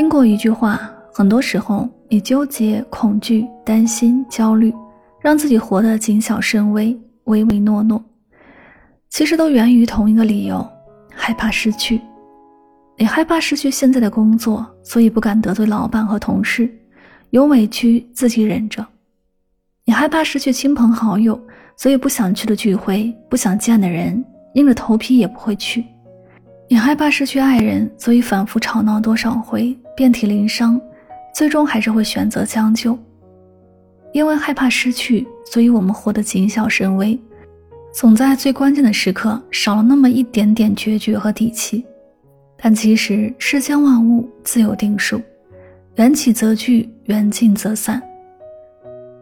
听过一句话，很多时候你纠结、恐惧、担心、焦虑，让自己活得谨小慎微、唯唯诺诺，其实都源于同一个理由：害怕失去。你害怕失去现在的工作，所以不敢得罪老板和同事，有委屈自己忍着；你害怕失去亲朋好友，所以不想去的聚会、不想见的人，硬着头皮也不会去。你害怕失去爱人，所以反复吵闹多少回，遍体鳞伤，最终还是会选择将就。因为害怕失去，所以我们活得谨小慎微，总在最关键的时刻少了那么一点点决绝和底气。但其实世间万物自有定数，缘起则聚，缘尽则散。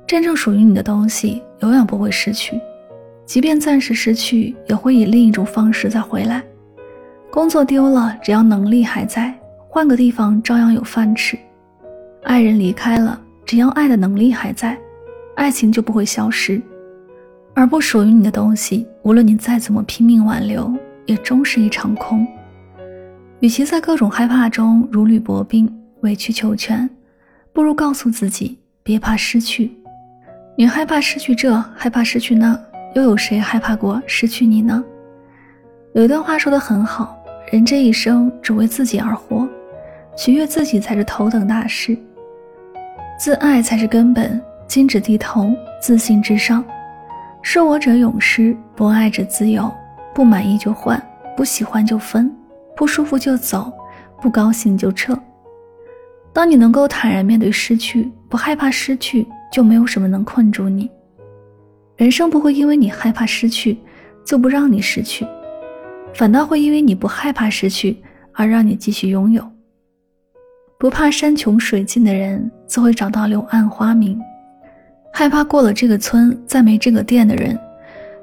真正属于你的东西，永远不会失去，即便暂时失去，也会以另一种方式再回来。工作丢了，只要能力还在，换个地方照样有饭吃；爱人离开了，只要爱的能力还在，爱情就不会消失。而不属于你的东西，无论你再怎么拼命挽留，也终是一场空。与其在各种害怕中如履薄冰、委曲求全，不如告诉自己别怕失去。你害怕失去这，害怕失去那，又有谁害怕过失去你呢？有一段话说得很好。人这一生只为自己而活，取悦自己才是头等大事。自爱才是根本，金止低头，自信至上。受我者永失，不爱者自由。不满意就换，不喜欢就分，不舒服就走，不高兴就撤。当你能够坦然面对失去，不害怕失去，就没有什么能困住你。人生不会因为你害怕失去，就不让你失去。反倒会因为你不害怕失去而让你继续拥有。不怕山穷水尽的人，自会找到柳暗花明。害怕过了这个村再没这个店的人，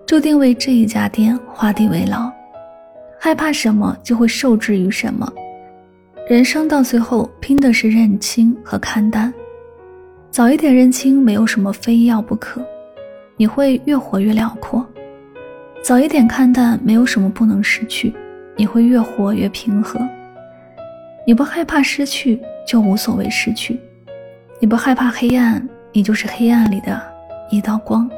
注定为这一家店画地为牢。害怕什么，就会受制于什么。人生到最后，拼的是认清和看淡。早一点认清，没有什么非要不可，你会越活越辽阔。早一点看淡，没有什么不能失去，你会越活越平和。你不害怕失去，就无所谓失去；你不害怕黑暗，你就是黑暗里的一道光。